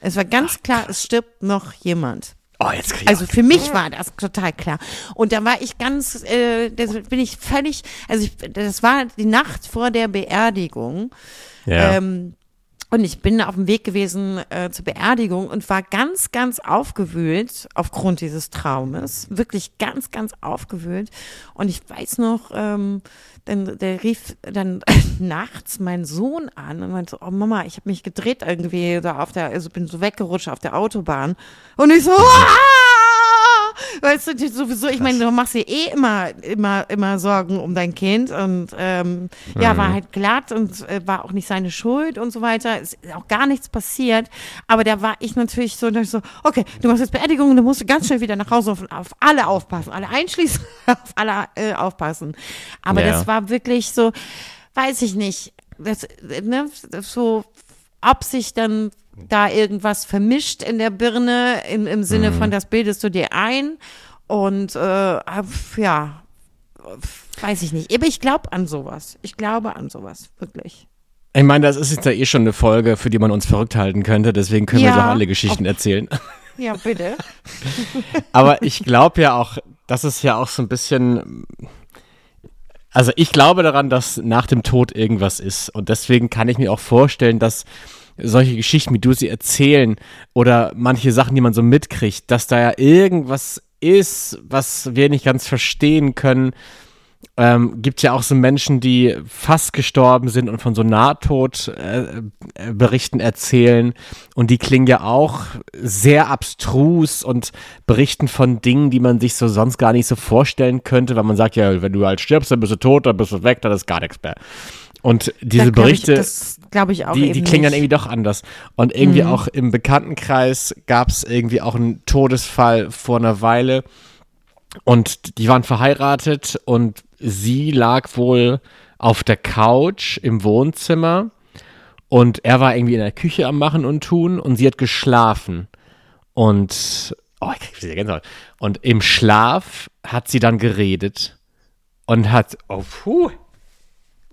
Es war ganz klar, es stirbt noch jemand. Oh, Also für mich war das total klar. Und da war ich ganz, äh, das bin ich völlig, also ich, das war die Nacht vor der Beerdigung. ja. Ähm, Und ich bin auf dem Weg gewesen äh, zur Beerdigung und war ganz, ganz aufgewühlt aufgrund dieses Traumes. Wirklich ganz, ganz aufgewühlt. Und ich weiß noch, ähm, dann, der rief dann nachts meinen Sohn an und meinte oh Mama, ich habe mich gedreht irgendwie da auf der, also bin so weggerutscht auf der Autobahn. Und ich so, ah! Weißt du, sowieso, ich meine, du machst dir eh immer, immer, immer Sorgen um dein Kind und ähm, ja, war halt glatt und äh, war auch nicht seine Schuld und so weiter. Ist auch gar nichts passiert. Aber da war ich natürlich so, so, okay, du machst jetzt Beerdigung, du musst ganz schnell wieder nach Hause auf, auf alle aufpassen, alle einschließen, auf alle äh, aufpassen. Aber Ja. das war wirklich so, weiß ich nicht, das, äh, ne, so, ob sich dann da irgendwas vermischt in der Birne, im, im Sinne Mhm. von, das bildest du dir ein. Und äh, ja, weiß ich nicht. Aber ich glaube an sowas. Ich glaube an sowas, wirklich. Ich meine, das ist jetzt ja eh schon eine Folge, für die man uns verrückt halten könnte, deswegen können wir Ja. doch alle Geschichten erzählen. Ja, bitte. Aber ich glaube ja auch, das ist ja auch so ein bisschen. Also ich glaube daran, dass nach dem Tod irgendwas ist. Und deswegen kann ich mir auch vorstellen, dass solche Geschichten, wie du sie erzählen, oder manche Sachen, die man so mitkriegt, dass da ja irgendwas ist, was wir nicht ganz verstehen können. Ähm, gibt ja auch so Menschen, die fast gestorben sind und von so Nahtod-Berichten äh, Berichten erzählen. Und die klingen ja auch sehr abstrus und berichten von Dingen, die man sich so sonst gar nicht so vorstellen könnte, weil man sagt ja, wenn du halt stirbst, dann bist du tot, dann bist du weg, dann ist gar nichts mehr. Und diese glaub Berichte Ich, das glaube ich auch die, die klingen dann nicht. Mhm. irgendwie doch anders. Und irgendwie auch im Bekanntenkreis gab es irgendwie auch einen Todesfall vor einer Weile. Und die waren verheiratet und sie lag wohl auf der Couch im Wohnzimmer und er war irgendwie in der Küche am Machen und Tun und sie hat geschlafen. Und, oh, ich krieg wieder Gänsehaut. Und im Schlaf hat sie dann geredet und hat, oh, puh.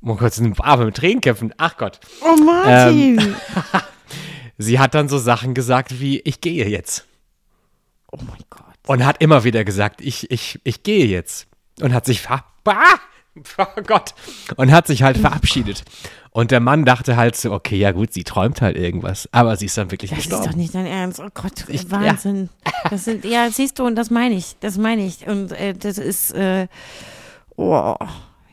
Oh Gott, sind aber mit Tränen kämpfen. Ach Gott. Oh, Martin. Ähm, Sie hat dann so Sachen gesagt wie, ich gehe jetzt. oh mein Gott. Und hat immer wieder gesagt, ich, ich, ich gehe jetzt. Und hat sich ver... Oh Gott. Und hat sich halt verabschiedet. Und der Mann dachte halt so, okay, ja gut, sie träumt halt irgendwas. Aber sie ist dann wirklich Das ist gestorben. doch nicht dein Ernst. Oh Gott, Ich- Wahnsinn. Das sind, ja, siehst du, und das meine ich. Das meine ich. Und äh, das ist, äh, oh,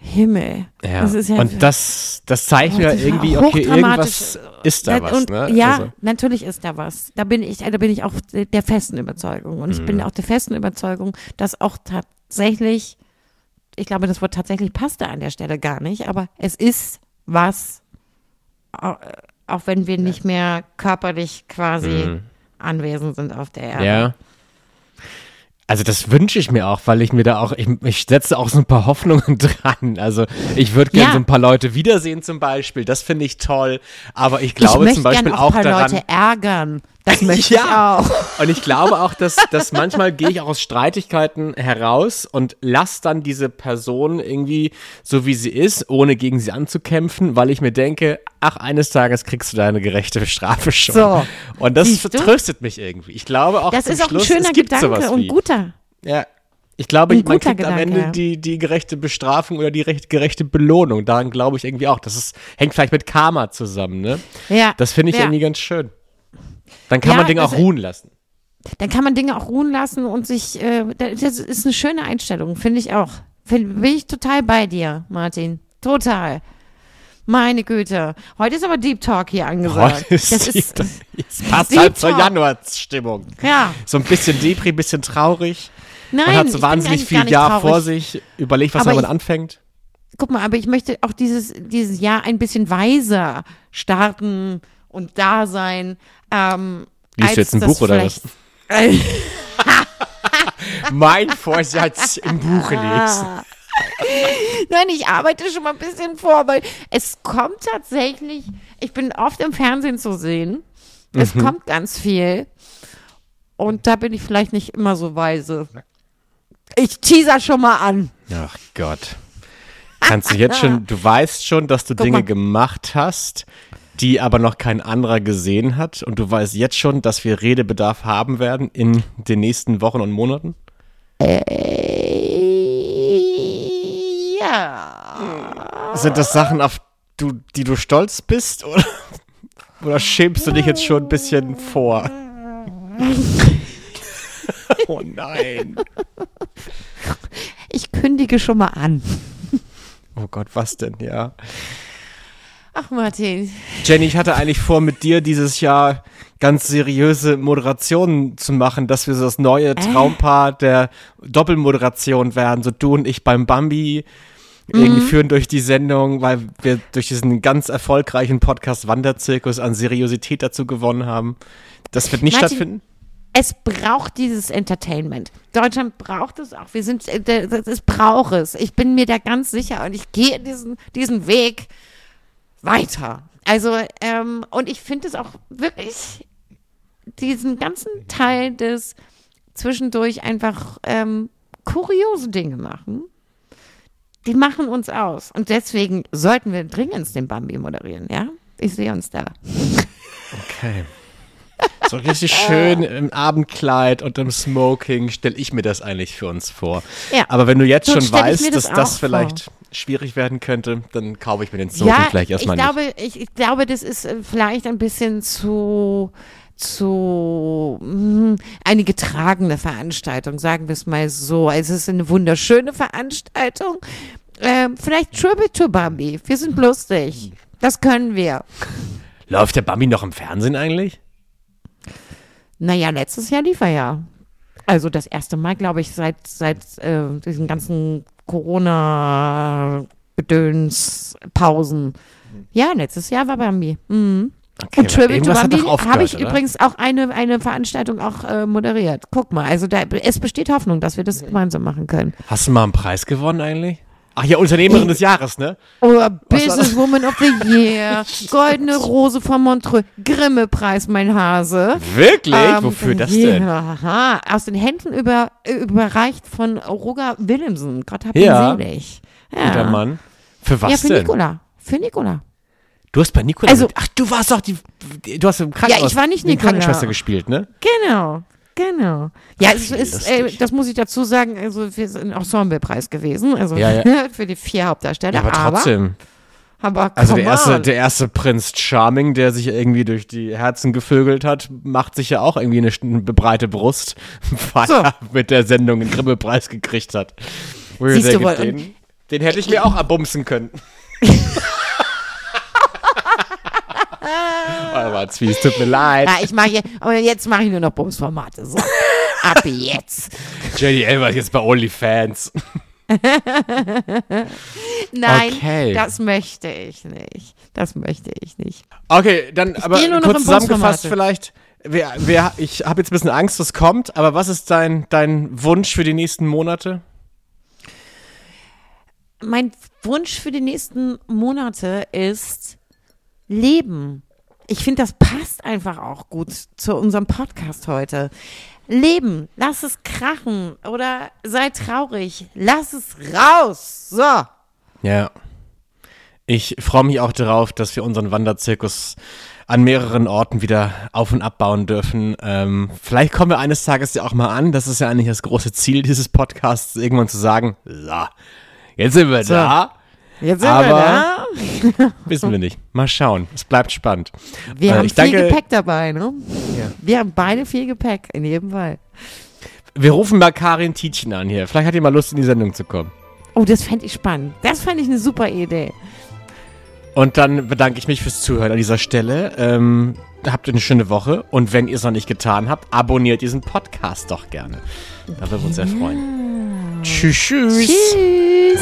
Himmel. Ja. Das ist ja und das, das das ist irgendwie, ja okay, irgendwas ist da Ja, was. und, ne? Ja, Also, natürlich ist da was. Da bin ich, da bin ich auch der festen Überzeugung. Und ich Mhm. bin auch der festen Überzeugung, dass auch tatsächlich, ich glaube, das Wort tatsächlich passt da an der Stelle gar nicht, aber es ist was, au- auch wenn wir nicht mehr körperlich quasi anwesend sind auf der Erde. Mhm. ja. Also das wünsche ich mir auch, weil ich mir da auch, ich, ich setze auch so ein paar Hoffnungen dran. Also ich würde gerne Ja. so ein paar Leute wiedersehen zum Beispiel, das finde ich toll. Aber ich glaube ich zum Beispiel auch auch ein paar daran. Leute ärgern. Das möchte Ja. ich auch. Und ich glaube auch, dass, dass manchmal gehe ich auch aus Streitigkeiten heraus und lasse dann diese Person irgendwie so wie sie ist, ohne gegen sie anzukämpfen, weil ich mir denke, ach, eines Tages kriegst du deine gerechte Strafe schon. So. Und das tröstet mich irgendwie. Ich glaube auch Das ist auch ein Schluss, schöner es gibt Gedanke und guter. Ja. Ich glaube, Ein man kriegt am Gedanke. Ende die, die gerechte Bestrafung oder die recht, gerechte Belohnung. Daran glaube ich irgendwie auch. Das ist, hängt vielleicht mit Karma zusammen, ne? Ja. Das finde ich ja. irgendwie ganz schön. Dann kann Ja, man Dinge auch ruhen lassen. Dann kann man Dinge auch ruhen lassen und sich, äh, das ist eine schöne Einstellung, finde ich auch. Find, bin ich total bei dir, Martin. Total. Meine Güte. Heute ist aber Deep Talk hier angesagt. Heute ist das die- ist, Es passt Deep halt zur Talk. Januarstimmung. ja. So ein bisschen Depri, bisschen traurig. Nein, Man hat so wahnsinnig viel Jahr traurig. vor sich. Überlegt, was Aber man ich- anfängt. Guck mal, aber ich möchte auch dieses, dieses Jahr ein bisschen weiser starten und da sein. Ähm, Liest du jetzt ein Buch oder was? Mein Vorsatz im Buche lesen. Nein, ich arbeite schon mal ein bisschen vor, weil es kommt tatsächlich, ich bin oft im Fernsehen zu sehen. Es Mhm. kommt ganz viel. Und da bin ich vielleicht nicht immer so weise. Ich teaser schon mal an. Ach Gott. Kannst du jetzt schon, du weißt schon, dass du Guck Dinge mal. gemacht hast, die aber noch kein anderer gesehen hat. Und du weißt jetzt schon, dass wir Redebedarf haben werden in den nächsten Wochen und Monaten? Äh, ja. Sind das Sachen, auf du, die du stolz bist? Oder? Oder schämst du dich jetzt schon ein bisschen vor? oh nein. Ich kündige schon mal an. Oh Gott, was denn, ja. Ach, Martin. Jenny, ich hatte eigentlich vor, mit dir dieses Jahr ganz seriöse Moderationen zu machen, dass wir so das neue Traumpaar der Doppelmoderation werden. So du und ich beim Bambi. Irgendwie führen durch die Sendung, weil wir durch diesen ganz erfolgreichen Podcast Wanderzirkus an Seriosität dazu gewonnen haben. Das wird nicht Martin, stattfinden. Es braucht dieses Entertainment. Deutschland braucht es auch. Wir sind, äh, es braucht es. Ich bin mir da ganz sicher und ich gehe diesen, diesen Weg weiter. Also, ähm, und ich finde es auch wirklich diesen ganzen Teil des zwischendurch einfach ähm, kuriose Dinge machen. Die machen uns aus. Und deswegen sollten wir dringend den Bambi moderieren, ja? Ich sehe uns da. Okay. So richtig schön im Abendkleid und im Smoking stelle ich mir das eigentlich für uns vor. Ja. Aber wenn du jetzt So schon weißt, das dass das vielleicht schwierig werden könnte, dann kaufe ich mir den Smoking vielleicht erstmal ich nicht. glaube, ich, ich glaube, das ist äh, vielleicht ein bisschen zu zu mh, eine getragene Veranstaltung, sagen wir es mal so. Also es ist eine wunderschöne Veranstaltung. Ähm, vielleicht Tribute to Bambi. Wir sind lustig. Das können wir. Läuft der Bambi noch im Fernsehen eigentlich? Naja, letztes Jahr lief er ja. Also das erste Mal, glaube ich, seit, seit äh, diesen ganzen Corona-Gedöns-Pausen. Ja, letztes Jahr war Bambi. Mhm. Okay, Und Tribute to Bambi habe ich oder? übrigens auch eine, eine Veranstaltung auch äh, moderiert. Guck mal, also da, es besteht Hoffnung, dass wir das gemeinsam machen können. Hast du mal einen Preis gewonnen eigentlich? Ach ja, Unternehmerin des Jahres, ne? Oder Businesswoman of the Year, Goldene Rose von Montreux, Grimme-Preis, mein Hase. Wirklich? Ähm, Wofür das denn? Ja, aha. aus den Händen über, überreicht von Roger Willemsen. Gott hab ihn Ja. selig. Guter Ja. Mann. Für was ja, für denn? Nikola. Für Nikola. Du hast bei Nikola. Also- mit- Ach, du warst doch die. du hast im Krankenhaus. ich war nicht die Nikola. Krankenschwester gespielt, ne? Genau. Genau. Ja, es ist, äh, das muss ich dazu sagen, also wir sind Ensemblepreis gewesen, also Ja, ja. für die vier Hauptdarsteller. Ja, aber trotzdem. Aber, aber Also der erste, der erste Prinz Charming, der sich irgendwie durch die Herzen gevögelt hat, macht sich ja auch irgendwie eine, eine breite Brust, weil So. er mit der Sendung einen Grimme-Preis gekriegt hat. Siehst du wohl, den, den hätte ich mir auch abbumsen können. Aber Zwie, es tut mir leid. ja, ich mache aber jetzt mache ich nur noch Bumsformate. So. Ab jetzt. JD Elber ist jetzt bei OnlyFans. Nein, Okay. das möchte ich nicht. Das möchte ich nicht. Okay, dann aber nur noch kurz zusammengefasst vielleicht. Wer, wer, ich habe jetzt ein bisschen Angst, was kommt, aber was ist dein, dein Wunsch für die nächsten Monate? Mein Wunsch für die nächsten Monate ist Leben. Ich finde, das passt einfach auch gut zu unserem Podcast heute. Leben, lass es krachen oder sei traurig, lass es raus. So. Ja. Ich freue mich auch darauf, dass wir unseren Wanderzirkus an mehreren Orten wieder auf- und abbauen dürfen. Ähm, vielleicht kommen wir eines Tages ja auch mal an. Das ist ja eigentlich das große Ziel dieses Podcasts, irgendwann zu sagen, so, jetzt sind wir da. Jetzt sind Aber- wir da. Wissen wir nicht. Mal schauen. Es bleibt spannend. Wir Äh, haben viel danke- Gepäck dabei, ne? Ja. Wir haben beide viel Gepäck, in jedem Fall. Wir rufen mal Karin Tietjen an hier. Vielleicht hat die mal Lust, in die Sendung zu kommen. Oh, das fände ich spannend. Das fände ich eine super Idee. Und dann bedanke ich mich fürs Zuhören an dieser Stelle. Ähm, habt eine schöne Woche. Und wenn ihr es noch nicht getan habt, abonniert diesen Podcast doch gerne. Da würden wir uns sehr freuen. Tschüss. tschüss.